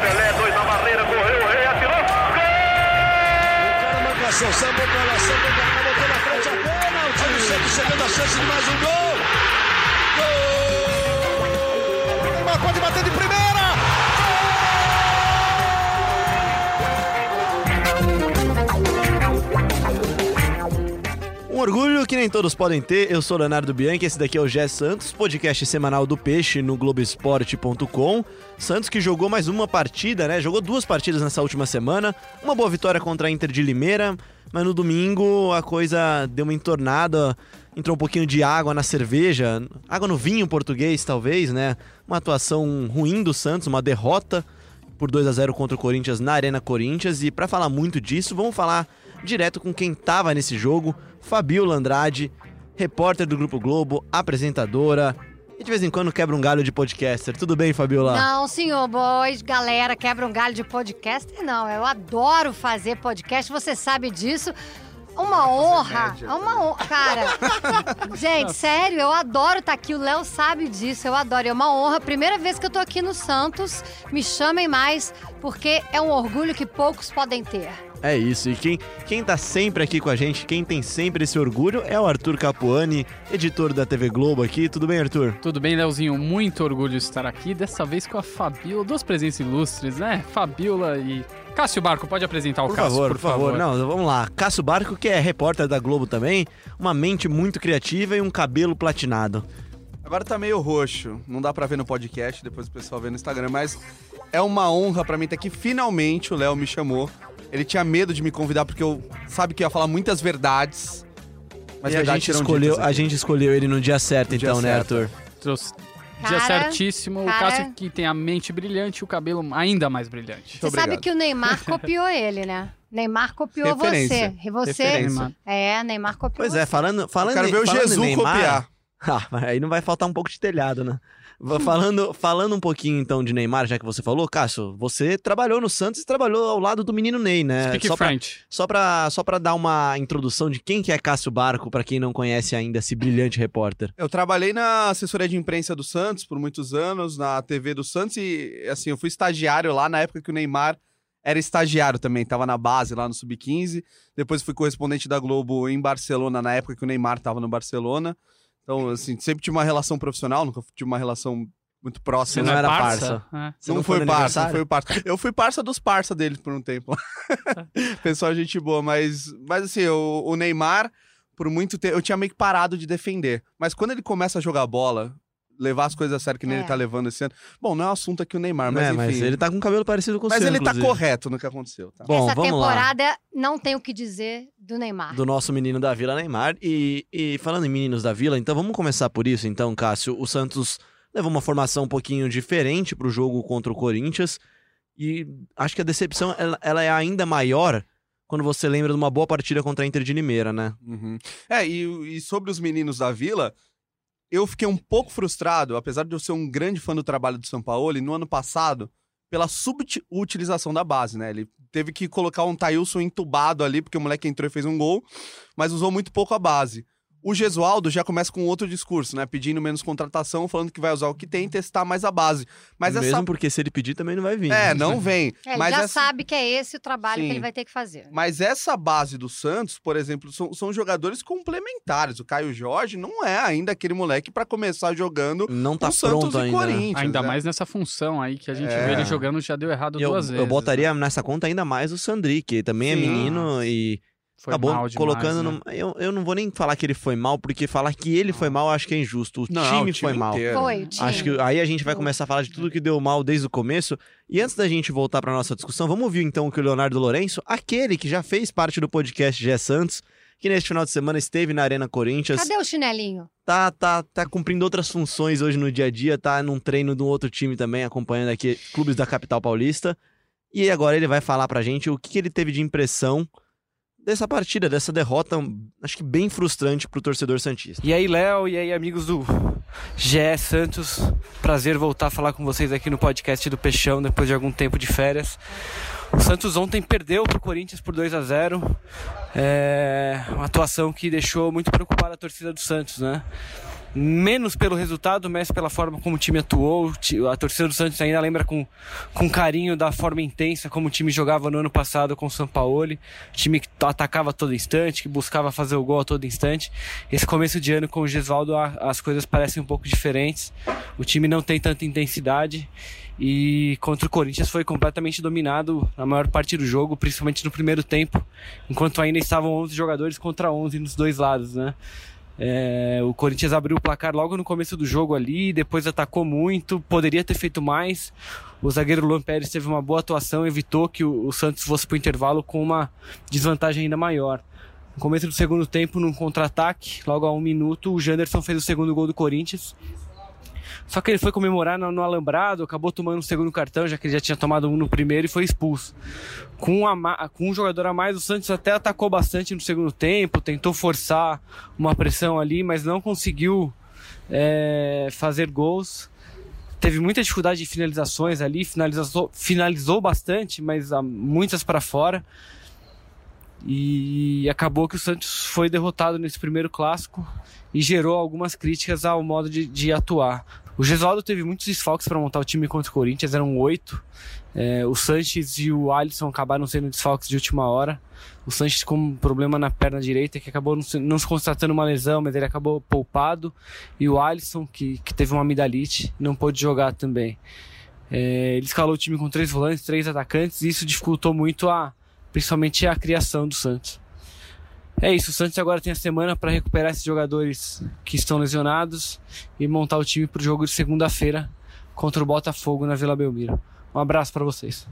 Pelé, dois na barreira, correu, o rei atirou. Cara, marcação, sambou pra lá, sambou pra cá, botou na frente a pênalti. O Santos chegando a chance de mais um gol. Gol! Neymar pode bater de primeira. Orgulho que nem todos podem ter. Eu sou Leonardo Bianchi, esse daqui é o Gé Santos, podcast semanal do Peixe no Globoesporte.com. Santos que jogou mais uma partida, né? Jogou duas partidas nessa última semana. Uma boa vitória contra a Inter de Limeira, mas no domingo a coisa deu uma entornada. Entrou um pouquinho de água na cerveja, água no vinho português, talvez, né? Uma atuação ruim do Santos, uma derrota por 2 a 0 contra o Corinthians na Arena Corinthians. E para falar muito disso, vamos falar direto com quem tava nesse jogo, Fabiola Andrade, repórter do Grupo Globo, apresentadora e de vez em quando quebra um galho de podcaster. Tudo bem, Fabiola? Não, senhor boys, galera, quebra um galho de podcast? Não, eu adoro fazer podcast, você sabe disso. Uma honra, uma honra, cara. Gente, sério, eu adoro estar aqui. O Léo sabe disso, eu adoro. É uma honra. Primeira vez que eu tô aqui no Santos, me chamem mais, porque é um orgulho que poucos podem ter. É isso, e quem, quem tá sempre aqui com a gente, quem tem sempre esse orgulho é o Arthur Capuani, editor da TV Globo aqui. Tudo bem, Arthur? Tudo bem, Leozinho? Muito orgulho de estar aqui, dessa vez com a Fabiola, duas presenças ilustres, né? Fabiola e Cássio Barco, pode apresentar o Por Cássio, favor, por por favor. Não, vamos lá. Cássio Barco, que é repórter da Globo também, uma mente muito criativa e um cabelo platinado. Agora tá meio roxo, não dá pra ver no podcast, depois o pessoal vê no Instagram, mas é uma honra pra mim estar aqui. Finalmente o Léo me chamou. Ele tinha medo de me convidar porque eu sabe que eu ia falar muitas verdades. Mas e a gente, escolheu, a gente escolheu ele no dia certo, No dia então, né, certo. Arthur? Trouxe. Dia Cara, certíssimo, o cara. Cássio que tem a mente brilhante e o cabelo ainda mais brilhante. Você obrigado. sabe que o Neymar copiou ele, né? Neymar copiou Referência. você. E você. Referência. É, Neymar copiou Pois você. é, falando, falando Eu quero ver o Jesus Neymar- copiar. Ah, aí não vai faltar um pouco de telhado, né? Va- Falando, falando um pouquinho então de Neymar, já que você falou, Cássio, você trabalhou no Santos e trabalhou ao lado do menino Ney, né? Speak só, pra, French. só, pra, só pra dar uma introdução de quem que é Cássio Barco, pra quem não conhece ainda esse brilhante repórter. Eu trabalhei na assessoria de imprensa do Santos por muitos anos, na TV do Santos, e assim, eu fui estagiário lá na época que o Neymar era estagiário também, tava na base lá no Sub-15. Depois fui correspondente da Globo em Barcelona, na época que o Neymar tava no Barcelona. Então, assim, sempre tive uma relação profissional, nunca tive uma relação muito Você próxima. não não, era é parça? parça? É. Você não, não foi parça, não foi parça. Eu fui parça dos parça deles por um tempo. Pessoal, gente boa, mas, mas assim, o, o Neymar, por muito tempo, eu tinha meio que parado de defender. Mas quando ele começa a jogar bola, levar as coisas a sério que nem É. ele tá levando esse ano. Bom, não é um assunto aqui o Neymar, mas é, enfim. mas ele tá com um cabelo parecido com o Mas seu, ele tá inclusive. correto no que aconteceu. Tá? Bom, Essa vamos lá. temporada não tem o que dizer do Neymar. do nosso menino da Vila Neymar. E, e falando em meninos da Vila, então vamos começar por isso, então, Cássio. O Santos levou uma formação um pouquinho diferente pro jogo contra o Corinthians. E acho que a decepção ela, ela é ainda maior quando você lembra de uma boa partida contra a Inter de Limeira, né? Uhum. É, e, e sobre os meninos da Vila, eu fiquei um pouco frustrado, apesar de eu ser um grande fã do trabalho do São Paulo, no ano passado, pela subutilização da base, né? Ele teve que colocar um Thailson entubado ali, porque o moleque entrou e fez um gol, mas usou muito pouco a base. O Gesualdo já começa com outro discurso, né? Pedindo menos contratação, falando que vai usar o que tem e testar mais a base. Mas Mesmo essa. porque se ele pedir também não vai vir. É, né? não vem. É, ele mas já essa... sabe que é esse o trabalho Sim. que ele vai ter que fazer. Mas essa base do Santos, por exemplo, são, são jogadores complementares. O Caio Jorge não é ainda aquele moleque pra começar jogando Não tá com Santos pronto e ainda. né? Corinthians. Ainda né? mais nessa função aí que a gente É. vê ele jogando já deu errado Eu, duas vezes. eu botaria nessa conta ainda mais o Sandri, que também é Sim. menino e Foi acabou mal demais, colocando né? no. Eu, eu não vou nem falar que ele foi mal, porque falar que ele foi mal eu acho que é injusto. O Não, time, o foi mal. Foi, o time. Acho que aí a gente vai começar a falar de tudo que deu mal desde o começo. E antes da gente voltar para nossa discussão, vamos ouvir então o que o Leonardo Lourenço, aquele que já fez parte do podcast Gé Santos, que neste final de semana esteve na Arena Corinthians, Cadê o chinelinho? tá, tá, tá cumprindo outras funções hoje no dia a dia, tá num treino de um outro time também, acompanhando aqui clubes da capital paulista. E agora ele vai falar pra gente o que, que ele teve de impressão dessa partida, dessa derrota, acho que bem frustrante pro torcedor santista. E aí, Léo, e aí, amigos do GE Santos. Prazer voltar a falar com vocês aqui no podcast do Peixão depois de algum tempo de férias. O Santos ontem perdeu pro Corinthians por 2 a 0 É uma atuação que deixou muito preocupada a torcida do Santos, né? Menos pelo resultado, mais pela forma como o time atuou. A torcida do Santos ainda lembra com, com carinho da forma intensa como o time jogava no ano passado com o São Paulo. Time que atacava a todo instante, que buscava fazer o gol a todo instante. Esse começo de ano com o Gesualdo as coisas parecem um pouco diferentes. O time não tem tanta intensidade e contra o Corinthians foi completamente dominado na maior parte do jogo, principalmente no primeiro tempo, enquanto ainda estavam 11 jogadores contra 11 nos dois lados, né? É, o Corinthians abriu o placar logo no começo do jogo ali, depois atacou muito, poderia ter feito mais. O zagueiro Luan Pérez teve uma boa atuação, evitou que o, o Santos fosse para o intervalo com uma desvantagem ainda maior. No começo do segundo tempo, num contra-ataque, logo a um minuto, o Janderson fez o segundo gol do Corinthians. Só que ele foi comemorar no, no, alambrado, acabou tomando um segundo cartão, já que ele já tinha tomado um no primeiro e foi expulso. Com, a, com um jogador a mais, o Santos até atacou bastante no segundo tempo, tentou forçar uma pressão ali, mas não conseguiu é, fazer gols. Teve muita dificuldade de finalizações ali, finalizou, finalizou bastante, mas muitas para fora. E acabou que o Santos foi derrotado nesse primeiro clássico e gerou algumas críticas ao modo de, de atuar. O Gesualdo teve muitos desfalques para montar o time contra o Corinthians, eram oito. É, o Sanches e o Alisson acabaram sendo desfalques de última hora. O Sanches com um problema na perna direita, que acabou não se, constatando uma lesão, mas ele acabou poupado. E o Alisson, que, que teve uma amidalite, não pôde jogar também. É, ele escalou o time com três volantes, três atacantes, e isso dificultou muito a, principalmente a criação do Santos. É isso, o Santos agora tem a semana para recuperar esses jogadores que estão lesionados e montar o time para o jogo de segunda-feira contra o Botafogo na Vila Belmiro. Um abraço para vocês.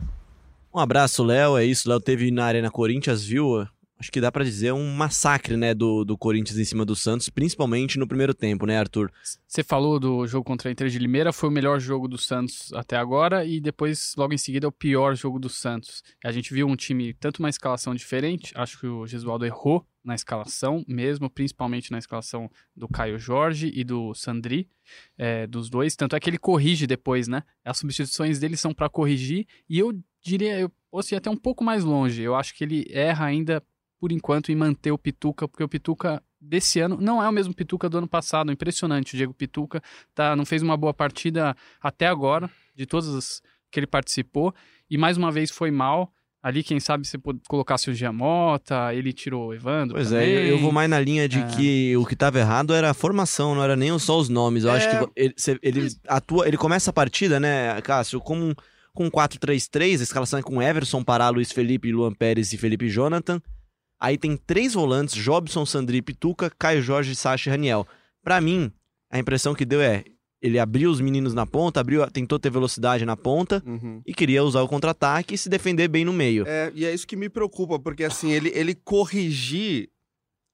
Um abraço, Léo. É isso, Léo teve na Arena Corinthians, viu? Acho que dá para dizer um massacre, né, do, do Corinthians em cima do Santos, principalmente no primeiro tempo, né, Arthur? Você falou do jogo contra a Inter de Limeira, foi o melhor jogo do Santos até agora e depois, logo em seguida, o pior jogo do Santos. A gente viu um time tanto uma escalação diferente, acho que o Gesualdo errou na escalação mesmo, principalmente na escalação do Caio Jorge e do Sandri, é, dos dois. Tanto é que ele corrige depois, né? As substituições dele são para corrigir e eu diria, eu ir até um pouco mais longe. Eu acho que ele erra ainda por enquanto, em manter o Pituca, porque o Pituca desse ano não é o mesmo Pituca do ano passado. Impressionante. O Diego Pituca tá, não fez uma boa partida até agora, de todas as que ele participou, e mais uma vez foi mal. Ali, quem sabe, você colocasse o Giamota, ele tirou o Evandro. Pois também. é, eu vou mais na linha de é. que o que estava errado era a formação, não era nem só os nomes. Eu é. acho que ele, ele, atua, ele começa a partida, né, Cássio, com, com 4-3-3, a escalação é com Everson, Pará, Luiz Felipe, Luan Pérez e Felipe Jonathan. Aí tem três volantes, Jobson, Sandri, Pituca, Caio Jorge, Sacha e Raniel. Para mim, a impressão que deu é, ele abriu os meninos na ponta, abriu, tentou ter velocidade na ponta uhum. e queria usar o contra-ataque e se defender bem no meio. É, e é isso que me preocupa, porque assim, ele, ele corrigir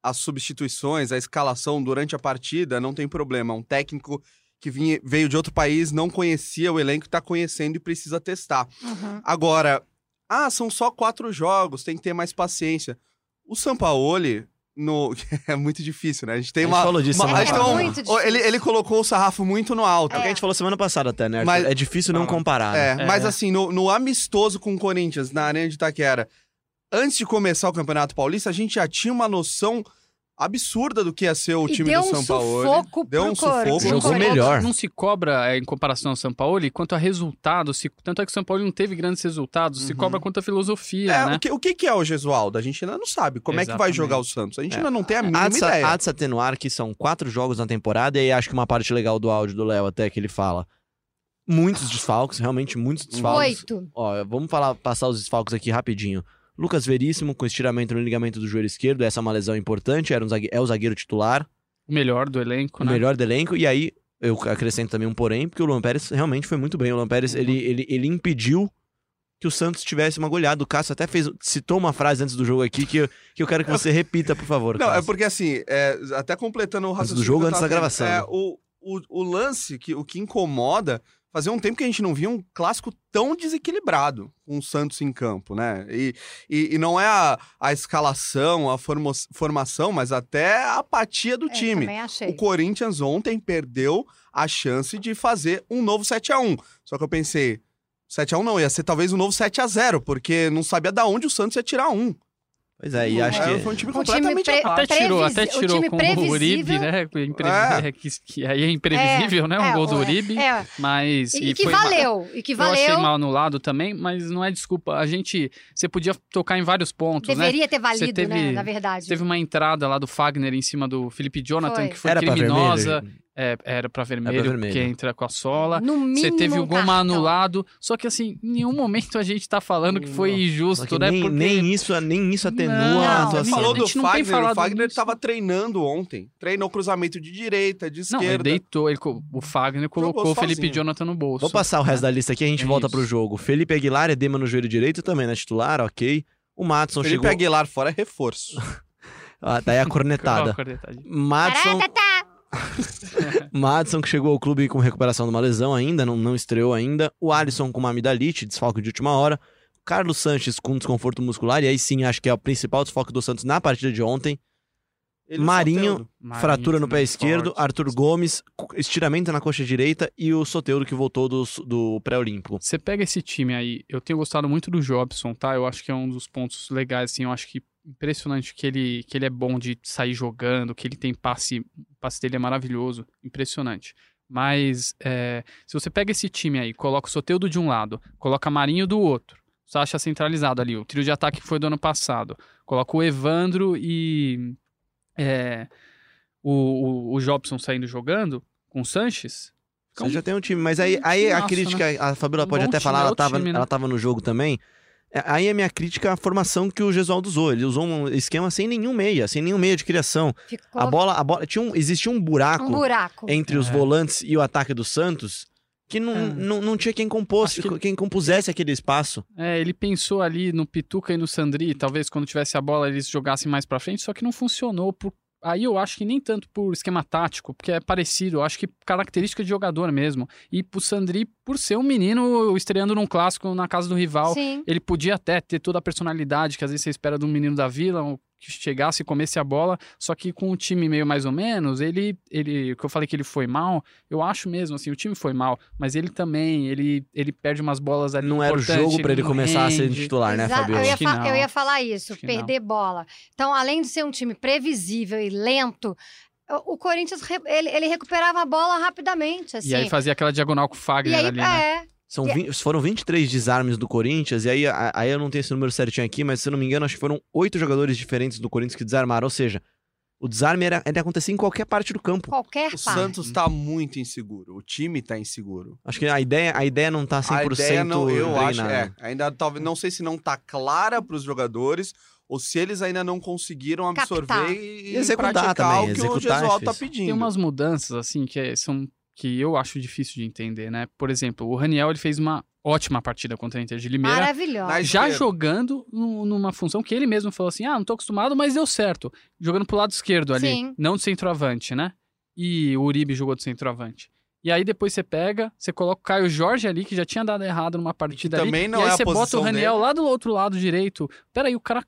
as substituições, a escalação durante a partida, não tem problema. Um técnico que vinha, veio de outro país, não conhecia o elenco, está conhecendo e precisa testar. Uhum. Agora, ah, são só quatro jogos, tem que ter mais paciência. O Sampaoli, no... é muito difícil, né? A gente tem uma. A gente falou disso uma... semana é passada. muito difícil. Ele, ele colocou o sarrafo muito no alto. É o que a gente falou semana passada até, né? Mas... É difícil não comparar. É, né? mas assim, no, no amistoso com o Corinthians, na Arena de Itaquera, antes de começar o Campeonato Paulista, a gente já tinha uma noção absurda do que ia ser o e time do um São Paulo. Sufoco deu um sufoco. Jogou melhor. Não se cobra é, em comparação ao São Paulo quanto a resultados. Se, tanto é que o São Paulo não teve grandes resultados. Uhum. Se cobra quanto a filosofia, é, né? O que, o que é o Gesualdo? A gente ainda não sabe. Como Exatamente. é que vai jogar o Santos? A gente é. ainda não tem a mínima há de, ideia. Há de se atenuar que são quatro jogos na temporada e acho que uma parte legal do áudio do Léo até que ele fala. Muitos desfalques, realmente muitos desfalques. Oito. Ó, vamos falar, passar os desfalques aqui rapidinho. Lucas Veríssimo com estiramento no ligamento do joelho esquerdo, essa é uma lesão importante, era um zagueiro, é o zagueiro titular. O melhor do elenco, o né? O melhor do elenco, e aí eu acrescento também um porém, porque o Luan Pérez realmente foi muito bem. O Luan Pérez, uhum. ele, ele, ele impediu que o Santos tivesse uma goleada. O Cássio até fez, citou uma frase antes do jogo aqui que eu, que eu quero que você repita, por favor. Não, Cássio. é porque assim, é, até completando o raciocínio. Antes do jogo, antes da gravação. É, o, o, o lance, que, o que incomoda Fazia um tempo que a gente não via um clássico tão desequilibrado com o Santos em campo, né? E, e, e não é a, a escalação, a formo, formação, mas até a apatia do é, time. O Corinthians ontem perdeu a chance de fazer um novo 7 a 1 Só que eu pensei, 7 a 1 não, ia ser talvez um novo 7 a 0 porque não sabia da onde o Santos ia tirar um. Pois é, e acho É, que. Foi um time Um time completamente pre- apático. Até tirou, até o tirou time com o Uribe, previsível. né? Imprevi- É. que, que aí é imprevisível, né? Um é, gol do é, Uribe. é. Mas. E, que foi ma- valeu, e que Eu achei valeu. mal anulado também, mas não é desculpa. A gente. Você podia tocar em vários pontos, né? Deveria ter valido, teve- né? Na verdade. Teve uma entrada lá do Fagner em cima do Felipe Jonathan, Foi. que foi Era criminosa. É, era pra vermelho, vermelho. porque entra com a sola. No mínimo Você teve o gol cartão. anulado. Só que assim, em nenhum momento a gente tá falando que foi injusto, que né? nem, Porque nem isso, nem isso atenua Não, a atuação. Falou A do Fagner, o Fagner nisso. tava treinando ontem. Treinou cruzamento de direita, de Não, ele esquerda. deitou. Ele, o Fagner colocou o Felipe sozinho. Jonathan no bolso. Vou passar o resto da lista aqui, a gente É volta isso. pro jogo. Felipe Aguilar, edema no joelho direito também, né? Titular, ok. O Matson Felipe chegou. Aguilar fora é reforço. Ah, daí a cornetada. Cornetada. Matson, Madison, que chegou ao clube com recuperação de uma lesão ainda, não, não estreou ainda. O Alisson com uma amidalite, desfalque de última hora. Carlos Sanches com desconforto muscular, e aí sim acho que é o principal desfalque do Santos na partida de ontem. Ele Marinho. Marinho fratura no pé esquerdo, forte. Arthur Gomes, estiramento na coxa direita e o Soteudo que voltou do, do pré-olímpico. Você pega esse time aí, eu tenho gostado muito do Jobson, tá? Eu acho que é um dos pontos legais, assim, eu acho que impressionante que ele, que ele é bom de sair jogando, que ele tem passe, o passe dele é maravilhoso, impressionante. Mas é, se você pega esse time aí, coloca o Soteudo de um lado, coloca Marinho do outro, Sacha centralizado ali, o trio de ataque que foi do ano passado, coloca o Evandro e é, o, o, o Jobson saindo jogando com o Sanches. Você já tem um time, mas aí, aí a crítica, a Fabiola Um pode até falar, é ela o tava, time, né? ela tava no jogo também. É, Aí a minha crítica é a formação que o Gesualdo usou. Ele usou um esquema sem nenhum meia, sem nenhum meia de criação. Ficou A bola, a bola tinha um, existia um buraco, um buraco. entre os É. volantes e o ataque do Santos que não, É. não, não tinha quem compôs, que- quem compusesse aquele espaço. É, ele pensou ali no Pituca e no Sandri, talvez quando tivesse a bola eles jogassem mais pra frente, só que não funcionou. Por... Aí eu acho que nem tanto por esquema tático, porque é parecido, eu acho que característica de jogador mesmo. E pro Sandri, por ser um menino estreando num clássico na casa do rival, Sim. ele podia até ter toda a personalidade que às vezes você espera de um menino da vila, um- que chegasse e comesse a bola, só que com o time meio mais ou menos, ele, ele, o que eu falei que ele foi mal, eu acho mesmo, assim, o time foi mal, mas ele também, ele, ele perde umas bolas ali Não era o jogo pra ele não começar a ser rende. titular, né, Fabiola? eu, ia fa- não. eu ia falar isso, perder bola. Então, além de ser um time previsível e lento, o Corinthians ele, ele recuperava a bola rapidamente, assim. E aí fazia aquela diagonal com o E Fagner aí, ali, né? é, São E- 20 foram 23 desarmes do Corinthians, e aí, a- aí eu não tenho esse número certinho aqui, mas se eu não me engano, acho que foram oito jogadores diferentes do Corinthians que desarmaram. Ou seja, o desarme era, ele acontecia em qualquer parte do campo. qualquer O parte. Santos tá muito inseguro. O time tá inseguro. Acho que a ideia, a ideia não tá 100% a ideia não, eu acho, treinada. é, ainda talvez, não sei se não tá clara pros jogadores ou se eles ainda não conseguiram absorver Captar. e, E executar praticar também, o que executar o é Gesualdo tá difícil. pedindo. Tem umas mudanças, assim, que é- são que eu acho difícil de entender, né? Por exemplo, o Raniel ele fez uma ótima partida contra a Inter de Limeira. Maravilhosa. Já jogando nu- numa função que ele mesmo falou assim: ah, não tô acostumado, mas deu certo. Jogando pro lado esquerdo ali, Sim. não de centroavante, né? E o Uribe jogou de centroavante. E aí depois você pega, você coloca o Caio Jorge ali, que já tinha dado errado numa partida ali. também não e aí é você bota o Raniel dele. lá do outro lado direito. Peraí, o cara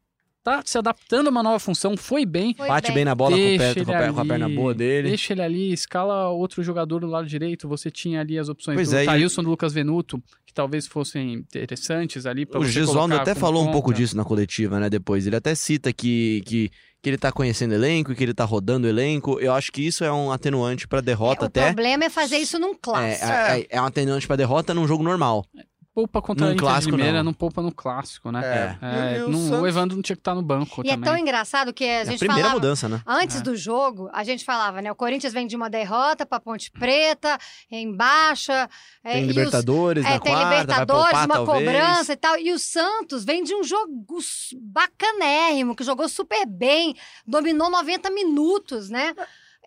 tá se adaptando a uma nova função, foi bem. Foi Bate bem na bola com, o Deixa pé, com, a com a perna ali, boa dele. Deixa ele ali, escala outro jogador do lado direito. Você tinha ali as opções Pois do é, e- Thailson do Lucas Venuto, que talvez fossem interessantes ali O Gesualdo até falou um ponta. pouco disso na coletiva, né? Depois. Ele até cita que, que, que ele tá conhecendo elenco, que ele tá rodando elenco. Eu acho que isso é um atenuante pra derrota o até. problema é fazer isso num É, clássico. é, é um atenuante pra derrota num jogo normal. Poupa contra Num a Inter de clássico, Limeira, não. não poupa no clássico, né? É. É, E- e o não- o Evandro não tinha que estar no banco E é também. tão engraçado que a É a gente primeira falava... mudança, né? Antes É. do jogo, a gente falava, né? O Corinthians vem de uma derrota pra Ponte Preta, em baixa. é, Tem e os- Libertadores é, na tem quarta, vai Libertadores, poupar uma talvez. cobrança e tal. E o Santos vem de um jogo s- bacanérrimo, que jogou super bem, dominou 90 minutos, né?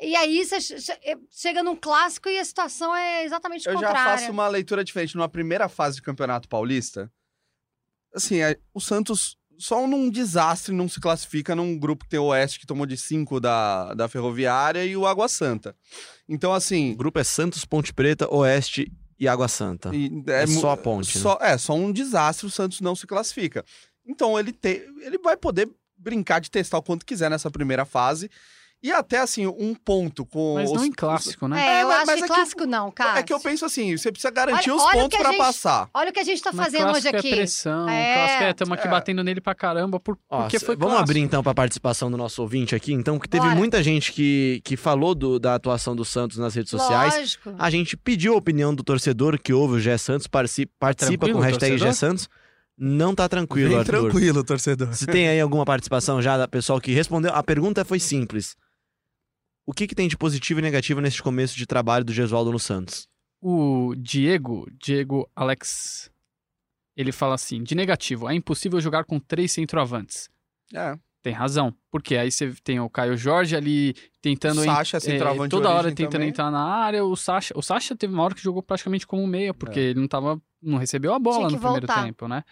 E aí você che- chega num clássico e a situação é exatamente Eu já contrária. faço uma leitura diferente. Numa primeira fase de Campeonato Paulista, assim, é, o Santos só num desastre não se classifica num grupo que tem o Oeste, que tomou de 5 da, da Ferroviária, e o Água Santa. Então, O assim... grupo é Santos, Ponte Preta, Oeste e Água Santa. e- É mu- só a ponte, né? Só, É, só um desastre o Santos não se classifica. Então, ele, te, ele vai poder brincar de testar o quanto quiser nessa primeira fase. E até, assim, um ponto com Mas os... não em clássico, né? É, É, eu mas- acho mas que é que clássico não, cara. É que eu penso assim, você precisa garantir Olha- os olha o pontos que a pra gente- passar. Olha o que a gente tá Mas fazendo hoje clássico aqui. é pressão, É. clássico é, estamos aqui É. batendo nele pra caramba por, Ó, porque foi vamos clássico. abrir então para a participação do nosso ouvinte aqui, então, que teve Bora. muita gente que, que falou do- da atuação do Santos nas redes sociais. Lógico. A gente pediu a opinião do torcedor que ouve o Gé Santos, participa tranquilo com o hashtag? Gé Santos. Não tá tranquilo, Bem Arthur. tranquilo, torcedor. Se tem aí alguma participação já da pessoal que respondeu, a pergunta foi simples. O que, que tem de positivo e negativo nesse começo de trabalho do Gesualdo no Santos? O Diego, Diego Alex, ele fala assim: de negativo, é impossível jogar com três centroavantes. É. Tem razão. Porque aí você tem o Caio Jorge ali tentando. O Sacha, centroavante de toda hora tentando também. entrar na área. O Sacha, o Sacha teve uma hora que jogou praticamente como meia, porque É. ele não tava. não recebeu a bola no primeiro voltar. tempo, né?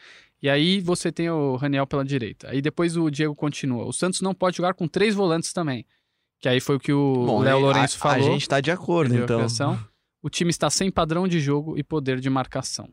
E aí você tem o Raniel pela direita. Aí depois o Diego continua. O Santos não pode jogar com três volantes também. Que aí foi o que o Léo aí Lourenço a, falou. A gente tá de acordo, então. O time está sem padrão de jogo e poder de marcação.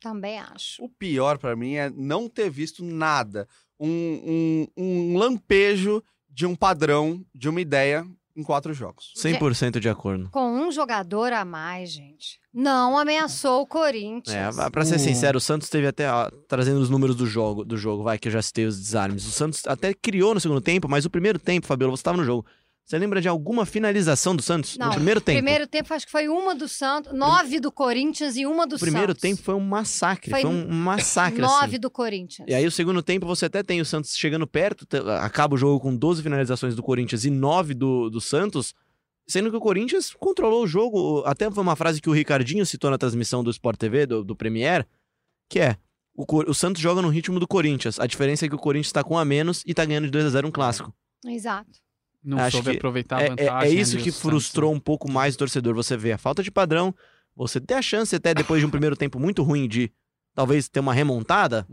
Também acho. O pior pra mim é não ter visto nada. Um, um, um lampejo de um padrão, de uma ideia em quatro jogos. 100% de acordo. Com um jogador a mais, gente. Não ameaçou o Corinthians. É, pra ser O- sincero, o Santos teve até, ó, trazendo os números do jogo, do jogo, vai, que eu já citei os desarmes. O Santos até criou no segundo tempo, mas o primeiro tempo, Fabiola, você tava no jogo. Você lembra de alguma finalização do Santos Não, no primeiro tempo? Primeiro tempo, acho que foi uma do Santos, nove do Corinthians e uma do o primeiro Santos. tempo foi um massacre, foi, Foi um massacre Nove assim. do Corinthians. E aí o segundo tempo você até tem o Santos chegando perto, acaba o jogo com 12 finalizações do Corinthians e 9 do, do Santos, sendo que o Corinthians controlou o jogo. Até foi uma frase que o Ricardinho citou na transmissão do Sport TV, do, do Premier, que é, o, o Santos joga no ritmo do Corinthians, a diferença é que o Corinthians tá com a menos e tá ganhando de 2 a 0 um clássico. Exato. Não Acho soube que aproveitar a É, é- vantagem. é isso que Santos, frustrou né? um pouco mais o torcedor. Você vê a falta de padrão, você ter a chance até depois de um primeiro tempo muito ruim de talvez ter uma remontada,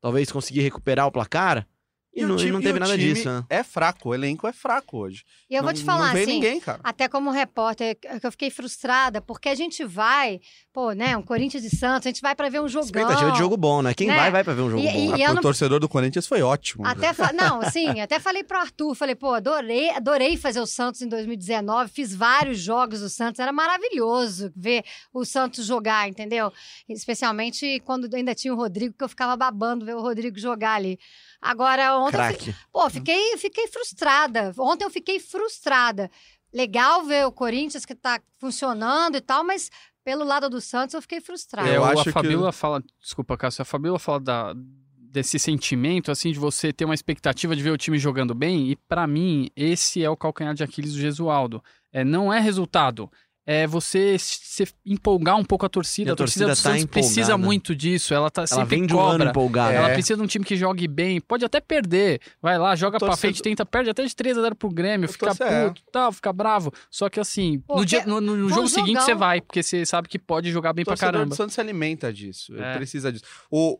talvez conseguir recuperar o placar. E, o não, e time- não teve o nada disso, né? É fraco, o elenco é fraco hoje. E eu vou Não- te falar não vem assim, ninguém, cara. até como repórter, que eu fiquei frustrada, porque a gente vai, pô, né, um Corinthians e Santos, a gente vai pra ver um jogão. Expectativa de jogo bom, né? Quem Né? vai, vai pra ver um jogo E- bom. e- Ah, pro não- torcedor do Corinthians foi ótimo. Até fa- Não, assim, até falei pro Arthur, falei, pô, adorei, adorei fazer o Santos em 2019, fiz vários jogos do Santos, era maravilhoso ver o Santos jogar, entendeu? Especialmente quando ainda tinha o Rodrigo, que eu ficava babando ver o Rodrigo jogar ali. Agora, ontem Craque. Pô, fiquei, fiquei frustrada. Ontem eu fiquei frustrada. Legal ver o Corinthians que tá funcionando e tal, mas pelo lado do Santos eu fiquei frustrada. É, Eu o- acho a que- Fabiola fala, desculpa, Cássio, a Fabiola fala da, desse sentimento, assim, de você ter uma expectativa de ver o time jogando bem, e pra mim, esse é o calcanhar de Aquiles do Gesualdo. É, não é resultado. É você se empolgar um pouco a torcida. E a a torcida, torcida do tá Santos precisa muito disso. Ela tá Ela sempre vem de um ano empolgada. Ela É. precisa de um time que jogue bem. Pode até perder. Vai lá, joga pra torcedor- frente, tenta, perde até de 3 a 0 pro Grêmio, O fica torcedor- puto, tal, fica bravo. Só que assim, Pô, no, dia- no- no- jogo seguinte você vai, porque você sabe que pode jogar bem O pra torcedor caramba. do Santos se alimenta disso, ele É. precisa disso. O,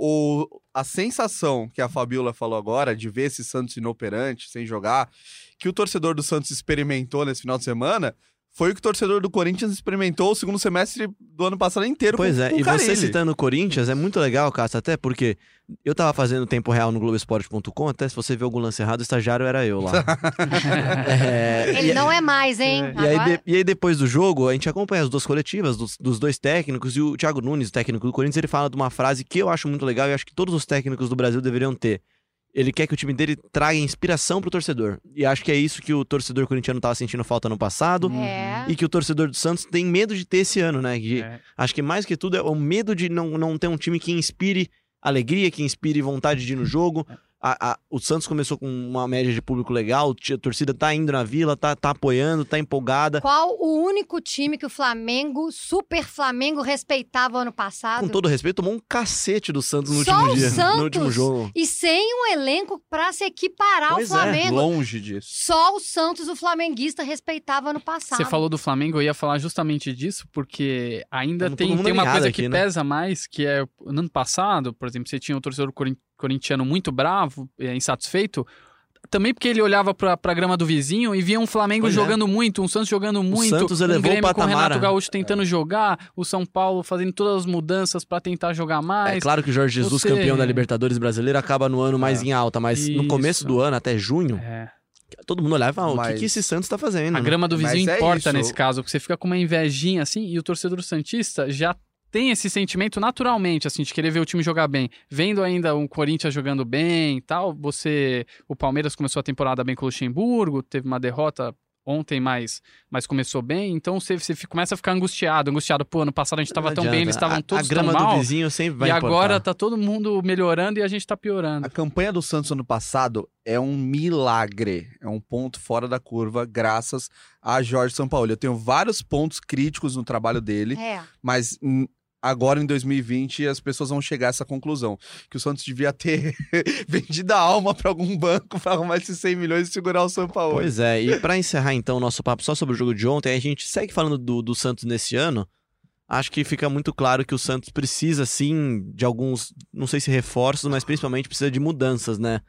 o, a sensação que a Fabiola falou agora de ver esse Santos inoperante, sem jogar, que o torcedor do Santos experimentou nesse final de semana, foi o que o torcedor do Corinthians experimentou o segundo semestre do ano passado inteiro Pois com, é, com e você citando o Corinthians é muito legal, Cássio, até porque eu tava fazendo tempo real no Globoesporte.com, até se você vê algum lance errado, o estagiário era eu lá. É, Ele e- não é mais, hein? E aí, de- e aí, depois do jogo, a gente acompanha as duas coletivas dos, dos dois técnicos e o Thiago Nunes, o técnico do Corinthians, ele fala de uma frase que eu acho muito legal e acho que todos os técnicos do Brasil deveriam ter. Ele quer que o time dele traga inspiração pro torcedor. E acho que é isso que o torcedor corintiano tava sentindo falta no passado. É. E que o torcedor do Santos tem medo de ter esse ano, né? Que É. Acho que mais que tudo é o medo de não, não ter um time que inspire alegria, que inspire vontade de ir no jogo. A- a- o Santos começou com uma média de público legal, a torcida tá indo na vila, tá, tá apoiando, tá empolgada. Qual o único time que o Flamengo, Super Flamengo, respeitava ano passado? Com todo respeito, tomou um cacete do Santos no Só último o dia, Santos? no último jogo. E sem um elenco pra se equiparar Pois é, ao Flamengo. Longe disso. Só o Santos, o flamenguista, respeitava ano passado. Você falou do Flamengo, eu ia falar justamente disso, porque ainda Tamo todo tem, tem uma coisa aqui, que né? pesa mais, que é no ano passado, por exemplo, você tinha um torcedor corintiano muito bravo, é, insatisfeito, também porque ele olhava pra, pra grama do vizinho e via um Flamengo Pois é. jogando muito, um Santos jogando muito, Santos um elevou o Grêmio com o patamar. Renato Gaúcho tentando jogar, o São Paulo fazendo todas as mudanças pra tentar jogar mais. É claro que o Jorge Jesus, você- campeão da Libertadores brasileira, acaba no ano mais É. em alta, mas no Isso. começo do ano, até junho, É. Todo mundo olhava, ah, o que, Mas- que esse Santos tá fazendo? A grama do vizinho é importa isso. nesse caso, porque você fica com uma invejinha assim e o torcedor santista já tem esse sentimento naturalmente, assim, de querer ver o time jogar bem. Vendo ainda o Corinthians jogando bem e tal, você. O Palmeiras começou a temporada bem com o Luxemburgo, teve uma derrota ontem, mas, mas começou bem, então você, você fica- começa a ficar angustiado, angustiado, pô, ano passado a gente tava Não tão bem, eles estavam todos A grama tão mal, do vizinho sempre vai e importar. agora tá todo mundo melhorando e a gente tá piorando. A campanha do Santos ano passado é um milagre, é um ponto fora da curva, graças a Jorge Sampaoli. Eu tenho vários pontos críticos no trabalho dele, É. mas agora em 2020 as pessoas vão chegar a essa conclusão, que o Santos devia ter vendido a alma para algum banco para arrumar esses 100 milhões e segurar o Sampaoli. Pois é, e pra encerrar então o nosso papo só sobre o jogo de ontem, a gente segue falando do, do Santos nesse ano. Acho que fica muito claro que o Santos precisa, sim, de alguns, não sei se reforços, mas principalmente precisa de mudanças, né?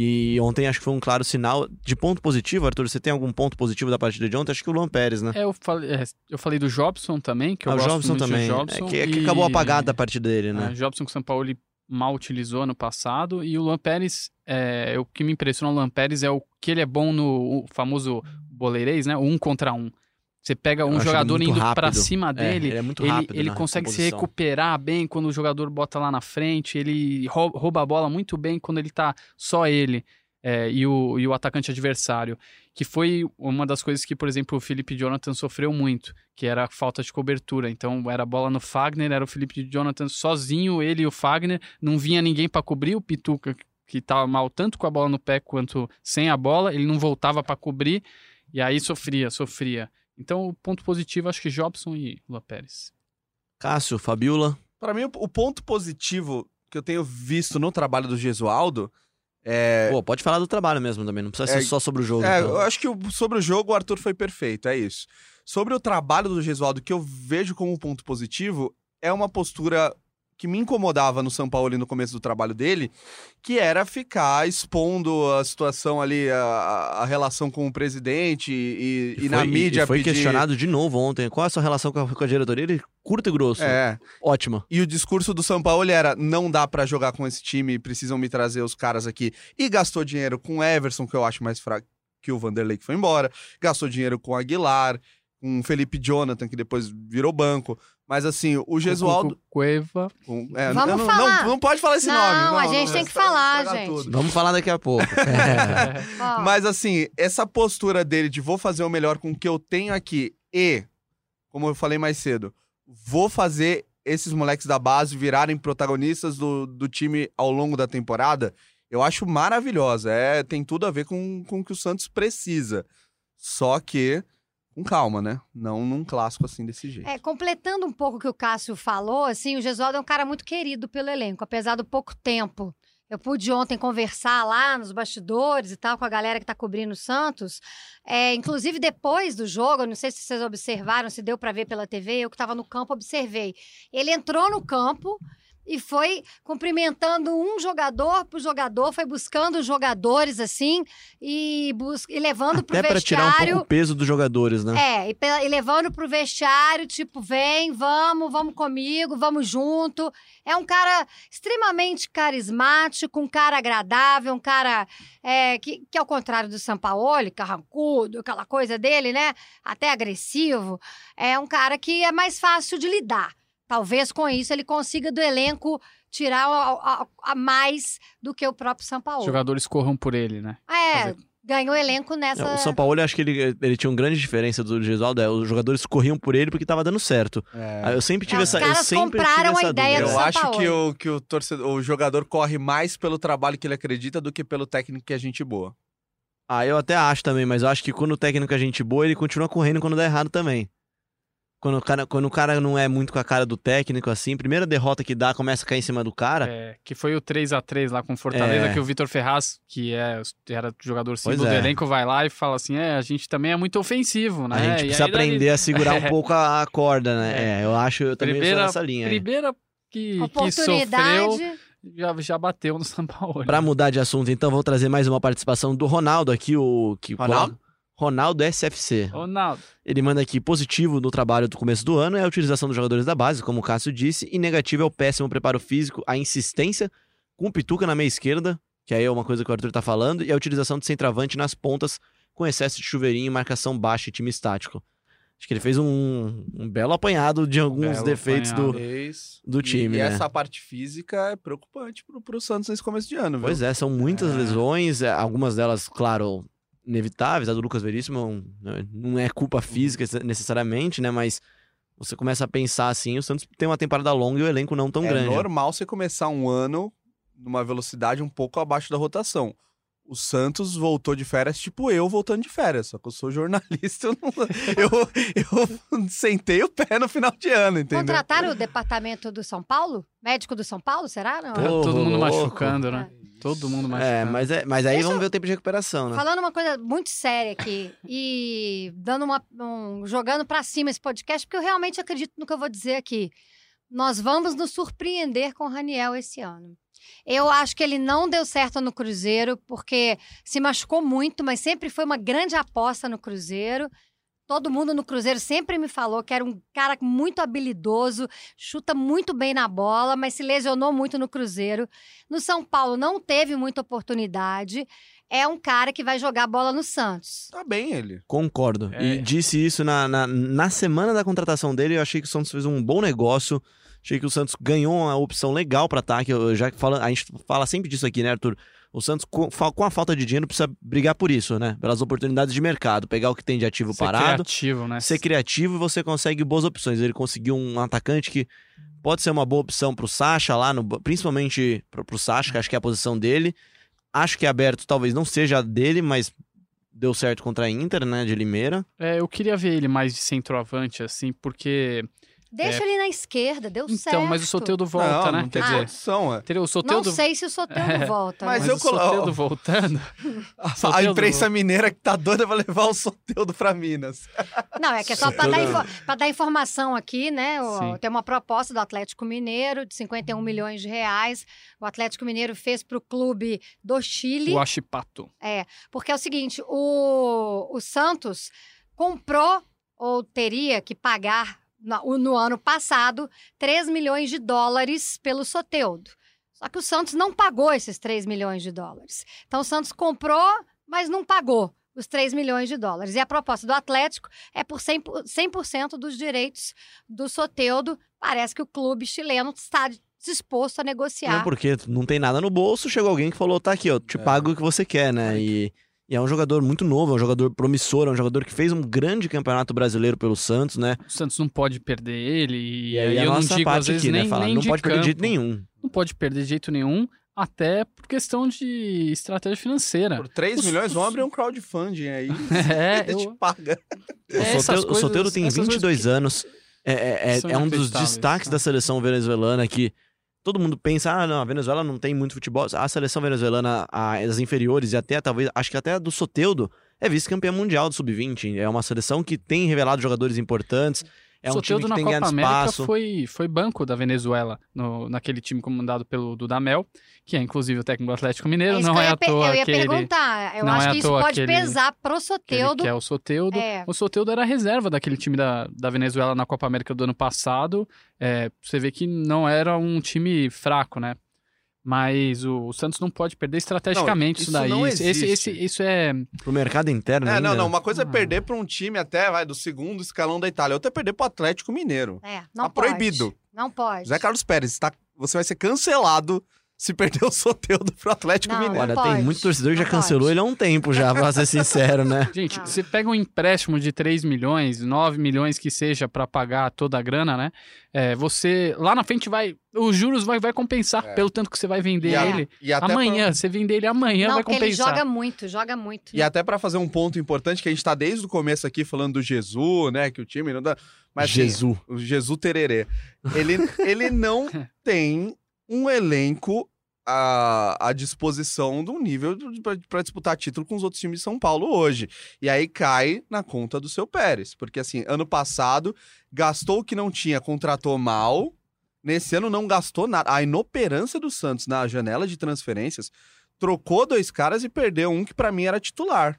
E ontem acho que foi um claro sinal de ponto positivo, Arthur. Você tem algum ponto positivo da partida de ontem? Acho que o Luan Pérez, né? É, eu falei, é, eu falei do Jobson também, que eu Ah, o gosto Jobson muito também. do Jobson. é que, é que e- acabou apagada a partida dele, É, né? Jobson que o São Paulo mal utilizou ano passado. E o Luan Pérez, é, o que me impressiona no Luan Pérez é o que ele é bom no famoso boleirês, né? O um contra um. Você pega um jogador ele indo pra rápido. cima É, dele, ele é ele, rápido ele na consegue se recuperar bem quando o jogador bota lá na frente, ele rou- rouba a bola muito bem quando ele tá só ele é, e, o, e o atacante adversário. Que foi uma das coisas que, por exemplo, o Felipe Jonathan sofreu muito, que era a falta de cobertura. Então era a bola no Fagner, era o Felipe Jonathan sozinho, ele e o Fagner, não vinha ninguém para cobrir o Pituca. Que tava mal tanto com a bola no pé quanto sem a bola, ele não voltava para cobrir, e aí sofria, sofria. Então, o ponto positivo, acho que Jobson e Lua Pérez. Cássio, Fabiola. Para mim, o, ponto positivo que eu tenho visto no trabalho do Gesualdo é. Pô, pode falar do trabalho mesmo também, não precisa É, ser só sobre o jogo. É, então. eu acho que sobre o jogo o Arthur foi perfeito, é isso. Sobre o trabalho do Gesualdo, que eu vejo como um ponto positivo, é uma postura que me incomodava no São Paulo no começo do trabalho dele, que era ficar expondo a situação ali, a, a relação com o presidente e, e, E na foi- mídia e foi pedir... questionado de novo ontem. Qual é a sua relação com a, com a diretoria? Ele curto e grosso. É, Ótima. E o discurso do São Paulo era: não dá pra jogar com esse time, precisam me trazer os caras aqui. E gastou dinheiro com o Everson, que eu acho mais fraco que o Vanderlei que foi embora. Gastou dinheiro com o Aguilar, com o Felipe Jonathan, que depois virou banco. Mas assim, o Gesualdo. Cueva. com- é, Vamos não, falar. Não, não pode falar esse Não, nome. a gente tem que falar, gente. tudo. Vamos falar daqui a pouco. É. Mas assim, essa postura dele de vou fazer o melhor com o que eu tenho aqui e, como eu falei mais cedo, vou fazer esses moleques da base virarem protagonistas do, do time ao longo da temporada, eu acho maravilhosa. É, tem tudo a ver com, com o que o Santos precisa. Só que, com calma, né? Não num clássico assim desse jeito. É, completando um pouco o que o Cássio falou, assim, o Gesualdo é um cara muito querido pelo elenco, apesar do pouco tempo. Eu pude ontem conversar lá nos bastidores e tal com a galera que tá cobrindo o Santos. É, inclusive, depois do jogo, não sei se vocês observaram, se deu para ver pela TV, eu que estava no campo observei. Ele entrou no campo e foi cumprimentando um jogador pro jogador, foi buscando os jogadores assim e, bus e levando pro Até pra tirar um vestiário. pouco o peso dos jogadores, né? É, e, pe- e levando pro vestiário, tipo, vem, vamos, vamos comigo, vamos junto. É um cara extremamente carismático, um cara agradável, um cara é, que, que, ao contrário do Sampaoli, carrancudo, aquela coisa dele, né? Até agressivo, é um cara que é mais fácil de lidar. Talvez com isso ele consiga do elenco tirar a, a- a mais do que o próprio Sampaoli. Os jogadores corram por ele, né? É, ganhou elenco nessa. O São Paulo, eu acho que ele, ele tinha uma grande diferença do Gesualdo. É, os jogadores corriam por ele porque tava dando certo. É. Eu sempre tive É, os essa. Eu caras sempre compraram tive essa a ideia dúvida. do Eu São acho Paulo. que, o, que o, torcedor, o jogador corre mais pelo trabalho que ele acredita do que pelo técnico que é gente boa. Ah, eu até acho também, mas eu acho que quando o técnico é gente boa, ele continua correndo quando dá errado também. Quando o cara, quando o cara não é muito com a cara do técnico, assim, primeira derrota que dá, começa a cair em cima do cara. É, que foi o 3 a 3 lá com Fortaleza, É. que o Vitor Ferraz, que é, era jogador símbolo Pois do é. elenco, vai lá e fala assim: é, a gente também é muito ofensivo, né? A gente E precisa aí, daí- aprender a segurar um É. pouco a, a corda, né? É, eu acho, eu também Primeira- sou nessa linha. Primeira que, que oportunidade. sofreu, já, já bateu no São Paulo. Pra mudar de assunto, então, vou trazer mais uma participação do Ronaldo aqui, o que Ronaldo? Ronaldo SFC. Ronaldo. Ele manda aqui positivo no trabalho do começo do ano é a utilização dos jogadores da base, como o Cássio disse, e negativo é o péssimo preparo físico, a insistência com o Pituca na meia esquerda, que aí é uma coisa que o Arthur tá falando, e a utilização de centroavante nas pontas com excesso de chuveirinho, marcação baixa e time estático. Acho que ele fez um, um belo apanhado de alguns Belo defeitos do, do time, E, né? essa parte física é preocupante pro, pro Santos nesse começo de ano, viu? Pois é, são muitas É. lesões, é, algumas delas, claro, inevitáveis. A do Lucas Veríssimo né, não é culpa física necessariamente, né? Mas você começa a pensar assim, o Santos tem uma temporada longa e o elenco não tão é grande. normal você começar um ano numa velocidade um pouco abaixo da rotação. O Santos voltou de férias, tipo eu voltando de férias. Só que eu sou jornalista, eu, não- eu, eu sentei o pé no final de ano, entendeu? Contrataram o departamento do São Paulo? Médico do São Paulo, será? Não? Pô, Todo mundo louco. machucando, né? Todo mundo machucando. É, mas, é, mas aí Deixa vamos ver o tempo de recuperação, né? Falando uma coisa muito séria aqui e dando uma, um- jogando pra cima esse podcast, porque eu realmente acredito no que eu vou dizer aqui. Nós vamos nos surpreender com o Raniel esse ano. Eu acho que ele não deu certo no Cruzeiro, porque se machucou muito, mas sempre foi uma grande aposta no Cruzeiro. Todo mundo no Cruzeiro sempre me falou que era um cara muito habilidoso, chuta muito bem na bola, mas se lesionou muito no Cruzeiro. No São Paulo não teve muita oportunidade. É um cara que vai jogar bola no Santos. Tá bem ele. Concordo. É. E disse isso na, na, na semana da contratação dele. Eu achei que o Santos fez um bom negócio. Achei que o Santos ganhou uma opção legal para ataque. Eu, já fala, a gente fala sempre disso aqui, né, Arthur? O Santos, com, a falta de dinheiro, precisa brigar por isso, né? Pelas oportunidades de mercado. Pegar o que tem de ativo Ser parado, criativo, né? ser criativo e você consegue boas opções. Ele conseguiu um atacante que pode ser uma boa opção pro Sacha lá, no, principalmente pro, pro Sacha, que acho que é a posição dele. Acho que é aberto, talvez não seja a dele, mas deu certo contra a Inter, né, de Limeira. É, eu queria ver ele mais de centroavante, assim, porque. Deixa ele na esquerda, deu certo. Então, mas o Soteudo volta, não, né? não tem Quer dizer, condição, é. teria o Não Soteudo. sei se o Soteldo É. volta. Mas né? eu o colo- Soteldo voltando. A, a Soteldo- imprensa mineira que tá doida pra levar o Soteudo pra Minas. Não, é que é só para dar, info- pra dar informação aqui, né? O- tem uma proposta do Atlético Mineiro de 51 milhões de reais. O Atlético Mineiro fez para o clube do Chile. O Achipato. É, porque é o seguinte, o, o Santos comprou ou teria que pagar o- no, ano passado 3 milhões de dólares pelo Soteudo. Só que o Santos não pagou esses 3 milhões de dólares. Então o Santos comprou, mas não pagou os 3 milhões de dólares. E a proposta do Atlético é por 100%, por- 100% dos direitos do Soteudo. Parece que o clube chileno está disposto a negociar. Não, porque não tem nada no bolso, chegou alguém que falou, tá aqui, ó, te É. pago o que você quer, né? E, e é um jogador muito novo, é um jogador promissor, é um jogador que fez um grande campeonato brasileiro pelo Santos, né? O Santos não pode perder ele. E, E aí aí a eu não nossa digo, às parte vezes, aqui, nem, né? Fala, nem não de pode perder de jeito campo. nenhum. Não pode perder de jeito nenhum, até por questão de estratégia financeira. Por 3 Os- milhões, os- vão abrir um crowdfunding aí. É, e te eu- paga. O Soteldo, o Soteldo tem essas 22 coisas anos, é, é, é, são é um dos destaques né? da seleção venezuelana que todo mundo pensa, ah, não, a Venezuela não tem muito futebol. A seleção venezuelana, as inferiores e até, talvez, acho que até a do Soteudo, é vice-campeã mundial do Sub-20. É uma seleção que tem revelado jogadores importantes, é um time Soteldo que na tem Copa América espaço. foi, foi banco da Venezuela, no, naquele time comandado pelo Dudamel, que é inclusive o técnico do Atlético Mineiro, isso não que eu é ia à toa Eu ia que ele, perguntar. Eu não acho é que isso pode que ele- pesar pro que ele Soteudo. quer o Soteudo. É. O Soteudo era reserva daquele time da, da Venezuela na Copa América do ano passado. É, você vê que não era um time fraco, né? Mas o, o Santos não pode perder estrategicamente Não, isso isso daí. não Esse, esse, existe. esse- isso é. Pro mercado interno É, ainda. não, não. Uma coisa é Ah. perder pra um time até, vai, do segundo escalão da Itália. Outra é perder pro Atlético Mineiro. É, não Tá pode. proibido. Não pode. Zé Carlos Pérez, tá, você vai ser cancelado se perder o Soteudo pro Atlético Não, Mineiro. Olha, não tem pode. muito torcedor que já cancelou pode. ele há um tempo já, pra ser sincero, né? Gente, Ah. você pega um empréstimo de 3 milhões, 9 milhões que seja pra pagar toda a grana, né? É, você lá na frente vai. Os juros vai, vai compensar É. pelo tanto que você vai vender E a- ele. e até Amanhã, você vender ele amanhã não, vai porque ele compensar. joga muito, joga muito. E até pra fazer um ponto importante, que a gente tá desde o começo aqui falando do Jesus, né? Que o time não dá. Mas assim, Jesus. o Jesus Tererê. Ele, ele não tem um elenco à, à disposição de um nível para disputar título com os outros times de São Paulo hoje. E aí cai na conta do seu Pérez. Porque, assim, ano passado gastou o que não tinha, contratou mal. Nesse ano não gastou nada. A inoperância do Santos na janela de transferências trocou dois caras e perdeu um que para mim era titular.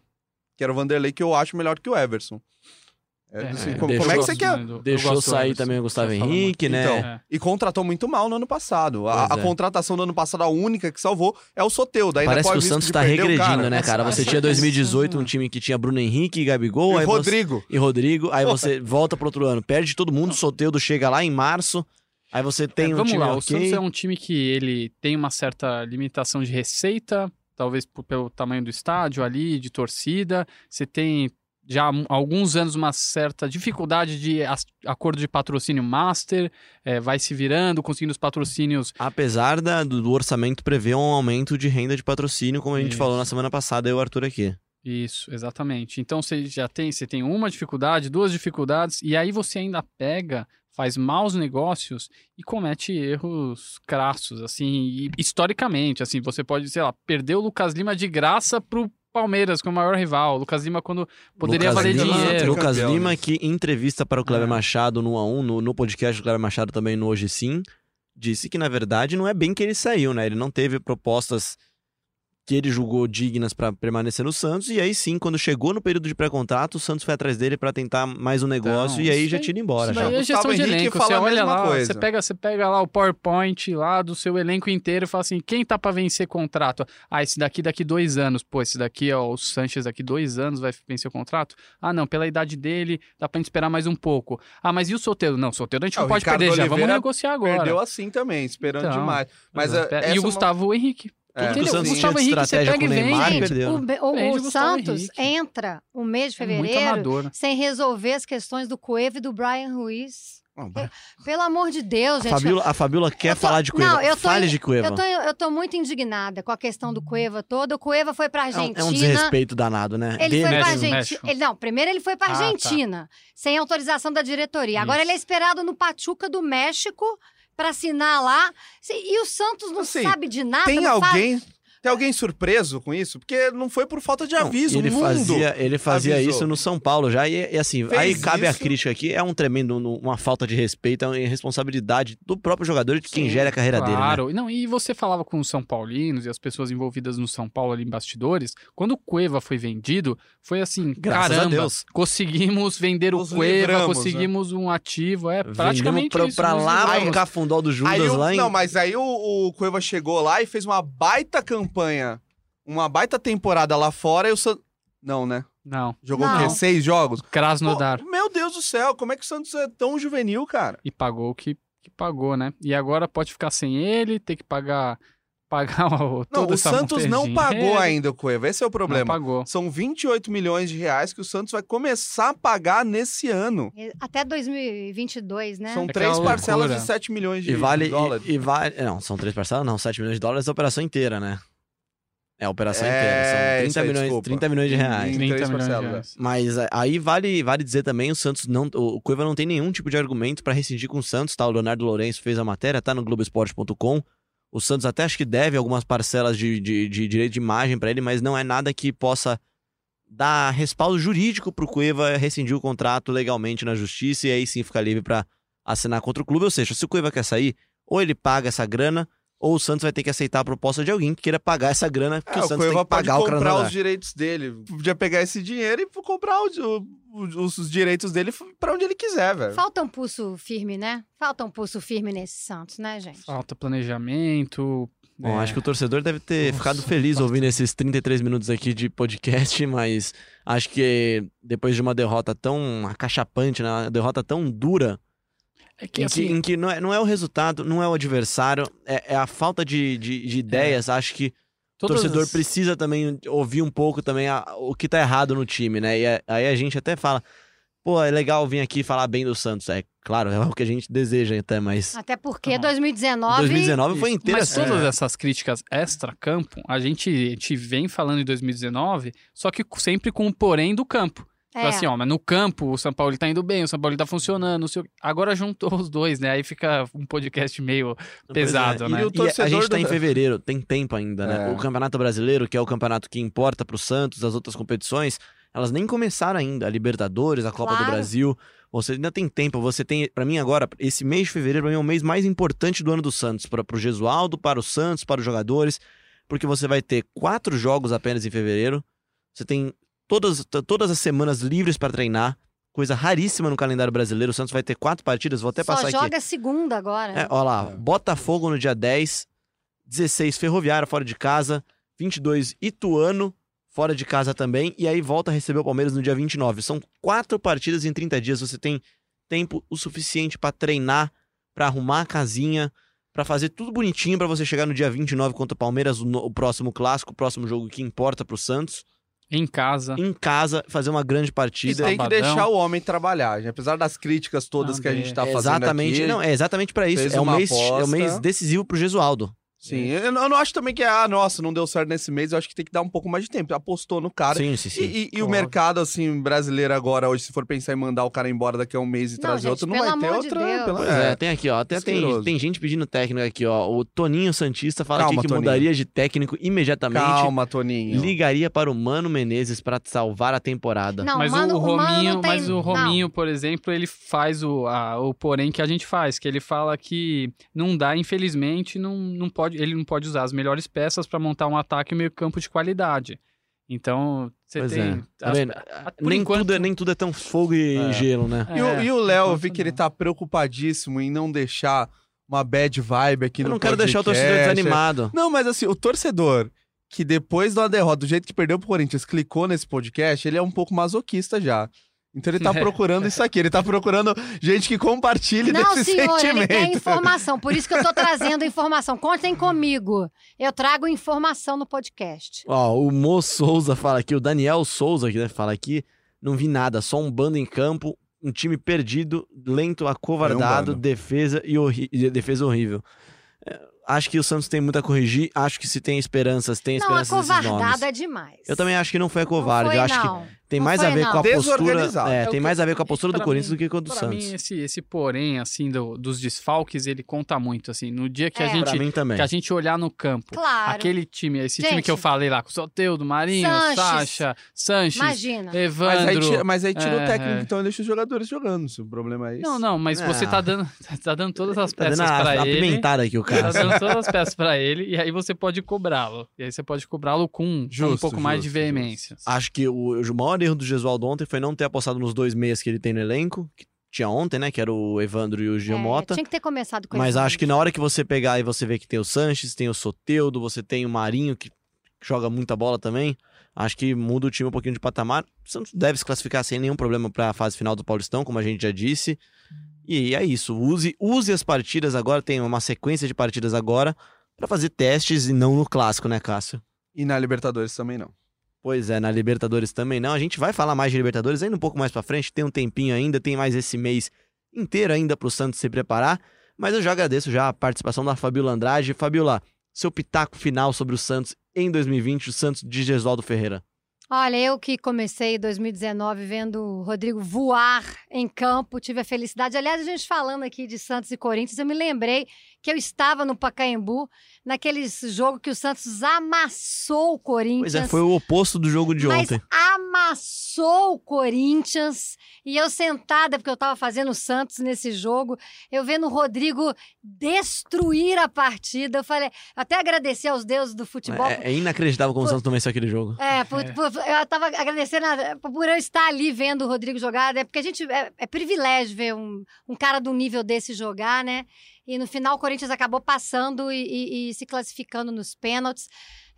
Que era o Vanderlei, que eu acho melhor que o Everson. É, É, assim, é, como, deixou- como é que você quer? Gosto Deixou do sair também o Gustavo Henrique, né? Então, É. e contratou muito mal no ano passado. A, a é. contratação do ano passado, a única que salvou, é o Soteudo. Aí Parece que o Santos tá o regredindo, cara. né, cara? Você tinha 2018 um time que tinha Bruno Henrique, Gabigol, E aí o você- Rodrigo. e Rodrigo, aí você volta pro outro ano, perde todo mundo, o Soteudo chega lá em março, aí você tem É, um time lá, o ok. Santos é um time que ele tem uma certa limitação de receita, talvez por- pelo tamanho do estádio ali, de torcida. Você tem já há alguns anos uma certa dificuldade de acordo de patrocínio master, é, vai se virando, conseguindo os patrocínios. Apesar da- do, orçamento prever um aumento de renda de patrocínio, como a gente Isso. falou na semana passada, eu e o Arthur aqui. Isso, exatamente. Então você já tem, você tem uma dificuldade, duas dificuldades, e aí você ainda pega, faz maus negócios e comete erros crassos, assim, historicamente, assim, você pode, sei lá, perder o Lucas Lima de graça pro Palmeiras, é o maior rival. O Lucas Lima, quando poderia Lucas valer Lima, dinheiro. Lucas Campeão, Lima, né? que em entrevista para o Kleber É. Machado no 1x1, no, no podcast do Kleber Machado também no Hoje Sim, disse que, na verdade, não é bem que ele saiu, né? Ele não teve propostas que ele julgou dignas para permanecer no Santos, e aí sim, quando chegou no período de pré-contrato, o Santos foi atrás dele para tentar mais um negócio, Então, e aí já tira embora. Isso Já. é gestão de elenco. fala Você a olha mesma lá, coisa. você pega, você pega lá o PowerPoint lá do seu elenco inteiro e fala assim: quem tá pra vencer contrato? Ah, esse daqui daqui dois anos. Pô, esse daqui, ó, o Sanches daqui dois anos vai vencer o contrato? Ah, não, pela idade dele, dá pra gente esperar mais um pouco. Ah, mas e o solteiro? Não, solteiro a gente Ah, não pode Ricardo perder já. Vamos Oliveira negociar agora. Perdeu assim também, esperando Então, demais. Mas Exato. é, e o é uma- Gustavo Henrique. É. Tudo que? Santos O Gustavo tinha de Henrique, você estratégia pega com o e vende. Neymar, Gente, perdeu. o, Be- o- o o Santos Henrique. entra o mês de É fevereiro amador. sem resolver as questões do Cueva e do Brian Ruiz. Pelo amor de Deus, A gente. Fabiola, a Fabiola quer Eu tô- falar de Cueva. Não, eu tô Fale de Cueva. Eu tô, eu tô muito indignada com a questão do Cueva todo. O Cueva foi pra É um- Argentina. É um desrespeito danado, né? Ele Dele. foi pra México, Argentina. México. Ele, não, primeiro ele foi pra Ah, tá. Argentina, sem autorização da diretoria. Agora Isso. ele é esperado no Pachuca do México pra assinar lá. E o Santos não Assim, sabe de nada. Tem não faz- alguém, tem alguém surpreso com isso? Porque não foi por falta de Não, aviso. ele o mundo fazia, ele fazia avisou. isso no São Paulo já. E, e assim, Fez aí cabe a isso. crítica aqui. É um tremendo, uma falta de respeito, é uma irresponsabilidade do próprio jogador e de quem Sim, gera a carreira dele. Né? Claro, não, e você falava com os São Paulinos e as pessoas envolvidas no São Paulo ali em bastidores, quando o Cueva foi vendido, foi assim, Graças a caramba, Deus. conseguimos vender Nos o Cueva, livramos, né? conseguimos um ativo, é praticamente pra, isso. pra lá, pro cafundó do Judas Aí o- lá em... Não, mas aí o, o Cueva chegou lá e fez uma baita campanha, uma baita temporada lá fora e o Santos... Não, né? Não, Jogou o Não. quê? Seis jogos? Pô, Krasnodar. meu Deus do céu, como é que o Santos é tão juvenil, cara? E pagou o que, que pagou, né? E agora pode ficar sem ele, ter que pagar, pagar o, Não, o Santos não pagou ainda o Cueva, esse é o Não problema. pagou. São 28 milhões de reais que o Santos vai começar a pagar nesse ano. Até 2022, né? São É três parcelas loucura. de 7 milhões de E vale. dólares. E, e vale. Não, são três parcelas? Não, 7 milhões de dólares é a operação inteira, né? É a operação É, inteira. São isso 30 aí, milhões, desculpa. 30 milhões de reais. Em 30 três milhões de reais. Mas é, aí vale, vale dizer também, o Santos não. O Cueva não tem nenhum tipo de argumento pra rescindir com o Santos, tá? O Leonardo Lourenço fez a matéria, tá no Globoesporte.com. O Santos até acho que deve algumas parcelas de, de, de direito de imagem pra ele, mas não é nada que possa dar respaldo jurídico pro Cueva rescindir o contrato legalmente na justiça e aí sim ficar livre pra assinar contra o clube. Ou seja, se o Cueva quer sair, ou ele paga essa grana, ou o Santos vai ter que aceitar a proposta de alguém que queira pagar essa grana, porque É, o o Santos tem que pode pagar o comprar os direitos dele. Podia pegar esse dinheiro e comprar o- o- os, os direitos dele pra onde ele quiser, velho. Falta um pulso firme, né? Falta um pulso firme nesse Santos, né, gente? Falta planejamento. Bom, é, acho que o torcedor deve ter Nossa, ficado feliz bastante. ouvindo esses 33 minutos aqui de podcast, mas acho que depois de uma derrota tão acachapante, né, uma derrota tão dura, é que em, assim, que, em que não, é, não é o resultado, não é o adversário, é, é a falta de, de, de ideias. Acho que o torcedor as- precisa também ouvir um pouco também a- o que tá errado no time, né? E a- aí a gente até fala, pô, é legal vir aqui falar bem do Santos. É claro, é o que a gente deseja até, mas Até porque Tá bom. 2019. 2019 foi inteiro Mas assim. todas essas críticas extra-campo, a gente, a gente vem falando em 2019, só que sempre com o porém do campo. É. Assim, ó, mas no campo o São Paulo tá indo bem, o São Paulo tá funcionando, quê. agora juntou os dois, né? Aí fica um podcast meio pesado, Pois é. né? E, E a gente tá do- em fevereiro, tem tempo ainda, né? É. O Campeonato Brasileiro, que é o campeonato que importa pro Santos, as outras competições, elas nem começaram ainda. A Libertadores, a Copa do Claro. Brasil. Você ainda tem tempo. Você tem, Pra mim agora, esse mês de fevereiro pra mim é o mês mais importante do ano do Santos, para pro Gesualdo, para o Santos, para os jogadores, porque você vai ter quatro jogos apenas em fevereiro. Você tem todas, todas as semanas livres para treinar. Coisa raríssima no calendário brasileiro. O Santos vai ter quatro partidas, vou até Só passar joga aqui. segunda agora. né? É, ó lá, Botafogo no dia 10, 16 Ferroviária fora de casa, 22 Ituano fora de casa também, e aí volta a receber o Palmeiras no dia 29. São quatro partidas em 30 dias, você tem tempo o suficiente pra treinar, pra arrumar a casinha, pra fazer tudo bonitinho pra você chegar no dia 29 contra o Palmeiras, o, no- o próximo clássico, o próximo jogo que importa pro Santos, Em casa. em casa, fazer uma grande E partida. tem que Sabadão. deixar o homem trabalhar. Apesar das críticas todas Não, que a gente tá É fazendo exatamente, aqui. não, é exatamente pra isso. É um, mês, é um mês decisivo pro Gesualdo. Sim, eu não, eu não acho também que, ah, nossa, não deu certo nesse mês. Eu acho que tem que dar um pouco mais de tempo. Apostou no cara. Sim, sim, sim. E, e- e o mercado, assim, brasileiro agora, hoje, se for pensar em mandar o cara embora daqui a um mês e Não, trazer gente, outro, não vai ter de outra. Pelo- Pois é, tem aqui, ó. Até tem, tem gente pedindo técnico aqui, ó. O Toninho Santista fala Calma, aqui que Toninho. mudaria de técnico imediatamente. Calma, Toninho. Ligaria para o Mano Menezes para salvar a temporada. Não, mas mano, o Rominho, não tem- mas o não. Rominho, por exemplo, ele faz o, a- o porém que a gente faz, que ele fala que não dá, infelizmente, não, não pode, ele não pode usar as melhores peças para montar um ataque e meio campo de qualidade. Então, você Pois tem. é. Tá as- vendo? por nem, enquanto- tudo, é- nem tudo é tão fogo e É. gelo, né? E, o, É, e o Léo, eu vi que ele tá preocupadíssimo em não deixar uma bad vibe aqui Eu no não quero deixar o torcedor podcast. desanimado. Não, mas assim, o torcedor que depois da derrota, do jeito que perdeu pro Corinthians, clicou nesse podcast, ele é um pouco masoquista já. Então ele tá procurando isso aqui, ele tá procurando gente que compartilhe Não, desse senhor, ele sentimento. quer informação. Por isso que eu tô trazendo informação. Contem comigo. Eu trago informação no podcast. Ó, o Mo Souza fala aqui, o Daniel Souza que né, fala aqui, não vi nada, só um bando em campo, um time perdido, lento, acovardado, É um defesa e horri- defesa horrível. É, acho que o Santos tem muito a corrigir, acho que se tem esperanças, tem Não, esperanças nomes. acovardado é demais. Eu também acho que não foi Não covarde, foi, eu acho que não. Tem Não mais a ver não. com a postura, é, É tem mais a ver com a postura do Corinthians mim- do que com a do Pra Santos. mim, esse, esse porém, assim, do- dos desfalques, ele conta muito, assim. No dia que a É. gente... Mim também. Que a gente olhar no campo, Claro. aquele time, esse time Gente. que eu falei lá, com o Soteudo, Marinho, Sanches. Sacha, Sanches, Imagina. Mas aí, Evandro... tira, mas aí tira o é, técnico, é. então deixa os jogadores jogando. Se o problema é isso. Não, não, mas você Ah. tá dando, tá dando todas as Tá peças dando a, pra a ele. pimentada aqui o Tá cara. dando todas as peças pra ele, e aí você pode cobrá-lo. E aí você pode cobrá-lo com, com um Justo, pouco mais de justo, veemência. Acho que o, o maior erro do Gesualdo ontem foi não ter apostado nos dois meias que ele tem no elenco, que tinha ontem, né, que era o Evandro e o É, Giamota. tinha que ter começado com Mas acho que na hora que você pegar e você vê que tem o Sanches, tem o Soteudo, você tem o Marinho, que joga muita bola também, acho que muda o time um pouquinho de patamar. O Santos deve se classificar sem nenhum problema para a fase final do Paulistão, como a gente já disse. E é isso, use, use as partidas agora, tem uma sequência de partidas agora, para fazer testes e não no clássico, né, Cássio? E na Libertadores também não. Pois é, na Libertadores também não. A gente vai falar mais de Libertadores ainda um pouco mais pra frente, tem um tempinho ainda, tem mais esse mês inteiro ainda pro Santos se preparar. Mas eu já agradeço já a participação da Fabiola Andrade. Fabiola, seu pitaco final sobre o Santos em 2020, o Santos de Gesualdo Ferreira. Olha, eu que comecei 2019 vendo o Rodrigo voar em campo, tive a felicidade. Aliás, a gente falando aqui de Santos e Corinthians, eu me lembrei que eu estava no Pacaembu, naquele jogo que o Santos amassou o Corinthians. Pois é, foi o oposto do jogo de mas ontem. amassou o Corinthians. E eu sentada, porque eu estava fazendo o Santos nesse jogo, eu vendo o Rodrigo destruir a partida. Eu falei, até agradecer aos deuses do futebol. É, é inacreditável como o Pô. Santos não venceu aquele jogo. É, por- por- eu tava agradecendo a- por eu estar ali vendo o Rodrigo jogar, né? Porque a gente é, é privilégio ver um, um cara do nível desse jogar, né? E no final o Corinthians acabou passando e, e- e se classificando nos pênaltis.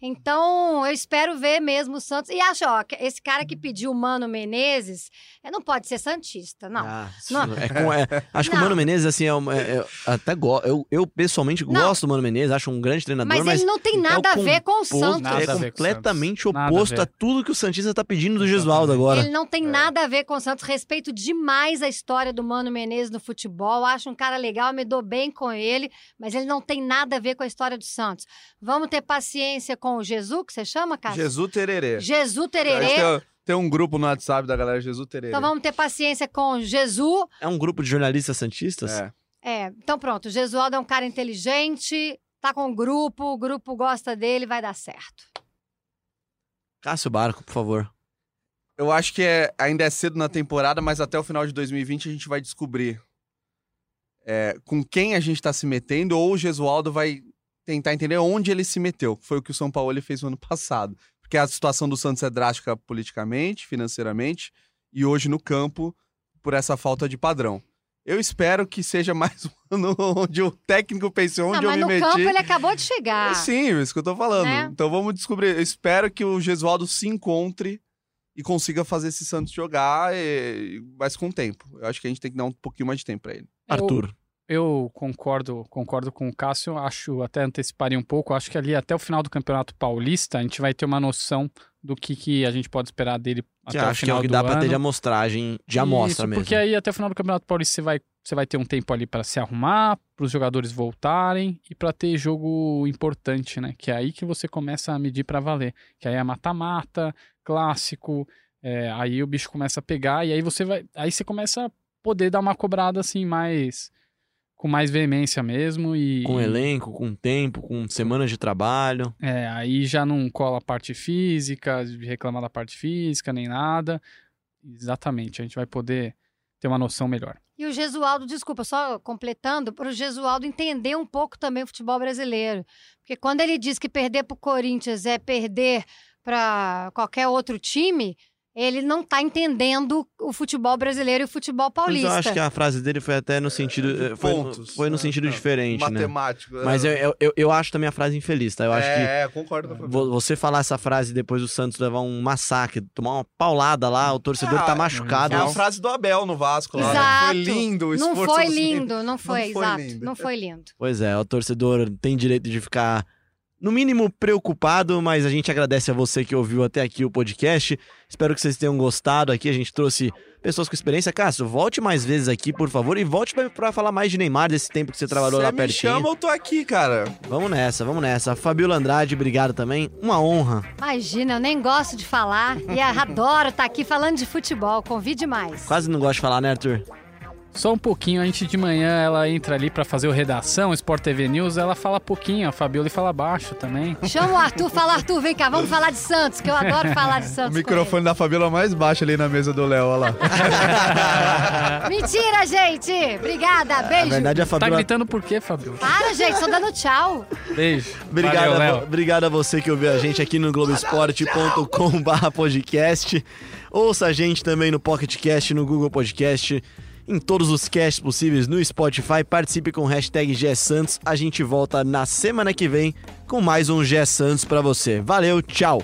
Então, eu espero ver mesmo o Santos. E acho, ó, que esse cara que pediu o Mano Menezes é, não pode ser Santista, não. Ah, Não. é com- é- acho que o Não. Mano Menezes, assim, é, uma- é- é- até go, eu, eu pessoalmente Não. gosto do Mano Menezes, acho um grande treinador, mas, mas, ele não tem nada é a o ver com o Santos. Nada é a completamente. Nada a oposto ver. a, tudo que o Santista tá pedindo do Gesualdo agora. Ele não É. tem nada a ver com o Santos. Respeito demais a história do Mano Menezes no futebol. Acho um cara legal, me dou bem com ele, mas ele não tem nada a ver com a história do Santos. Vamos ter paciência com o Jesus, que você chama, cara? Jesus Tererê. Jesus Tererê. Tem, tem um grupo no WhatsApp da galera Jesus Tererê. Então vamos ter paciência com Jesus. É um grupo de jornalistas santistas? É. É, então pronto, o Jesualdo é um cara inteligente, tá com o grupo, o grupo gosta dele, vai dar certo. Cássio Barco, por favor. Eu acho que é- ainda é cedo na temporada, mas até o final de 2020 a gente vai descobrir é, com quem a gente tá se metendo, ou o Gesualdo vai tentar entender onde ele se meteu. Foi o que o São Paulo ele fez no ano passado. Porque a situação do Santos é drástica politicamente, financeiramente, e hoje no campo por essa falta de padrão. Eu espero que seja mais um ano onde o técnico pense onde Não, eu mas me no meti. campo ele acabou de chegar. Sim, é isso que eu tô falando. Né? Então vamos descobrir. Eu espero que o Gesualdo se encontre e consiga fazer esse Santos jogar, e- mas com tempo. Eu acho que a gente tem que dar um pouquinho mais de tempo pra ele. Arthur. Eu concordo, concordo com o Cássio, acho, até anteciparia um pouco, acho que ali até o final do Campeonato Paulista a gente vai ter uma noção do que, que a gente pode esperar dele até o acho que é final o que do dá pra ter de ano. amostragem, de amostra Isso, mesmo. Porque aí até o final do Campeonato Paulista você vai, você vai ter um tempo ali para se arrumar, para os jogadores voltarem e para ter jogo importante, né? Que é aí que você começa a medir para valer. Que aí é mata-mata, clássico, é, aí o bicho começa a pegar e aí você vai, aí você começa a poder dar uma cobrada assim mais com mais veemência mesmo e Com elenco, com tempo, com semanas de trabalho. é, aí já não cola a parte física, de reclamar da parte física, nem nada. Exatamente, a gente vai poder ter uma noção melhor. E o Gesualdo, desculpa, só completando, para o Gesualdo entender um pouco também o futebol brasileiro. Porque quando ele diz que perder para o Corinthians é perder para qualquer outro time, ele não está entendendo o futebol brasileiro e o futebol Mas paulista. eu acho que a frase dele foi até no sentido. eh, Foi, no- Pontos, foi no né? sentido Não, diferente, né? Matemático. Mas eu, eu, eu, acho também a frase infeliz, tá? Eu acho que É, concordo com a Fabiana. vo- você falar essa frase depois do Santos levar um massacre, tomar uma paulada lá, o torcedor Ah, tá machucado. É a frase do Abel no Vasco lá. né? Exato. Foi lindo o não esforço foi dos lindo, não foi, foi exato. lindo. Não foi lindo. Pois é, o torcedor tem direito de ficar, no mínimo, preocupado, mas a gente agradece a você que ouviu até aqui o podcast. Espero que vocês tenham gostado aqui. A gente trouxe pessoas com experiência. Cássio, volte mais vezes aqui, por favor, e volte pra, pra falar mais de Neymar desse tempo que você trabalhou Cê lá me pertinho. chama, eu tô aqui, cara. Vamos nessa, vamos nessa. Fabiola Andrade, obrigado também. Uma honra. Imagina, eu nem gosto de falar e adoro estar aqui falando de futebol. Convide mais. Quase não gosto de falar, né, Arthur? Só um pouquinho, a gente de manhã ela entra ali pra fazer o redação, Sport TV News, ela fala pouquinho, a Fabiola fala baixo também. Chama o Arthur, fala Arthur, vem cá, vamos falar de Santos, que eu adoro falar de Santos. O microfone da Fabiola mais baixo ali na mesa do Léo, olha lá. Mentira, gente! Obrigada, Na beijo. verdade, a Tá Fabiola. gritando por quê, Fabiola? Para, gente, tô dando tchau. Beijo. Obrigado, Valeu, a, obrigado a você que ouviu a gente aqui no globesport.com.br podcast. Ouça a gente também no Pocket Cast, no Google Podcast, em todos os casts possíveis no Spotify. Participe com o hashtag GSantos. A gente volta na semana que vem com mais um GE Santos pra você. Valeu, tchau!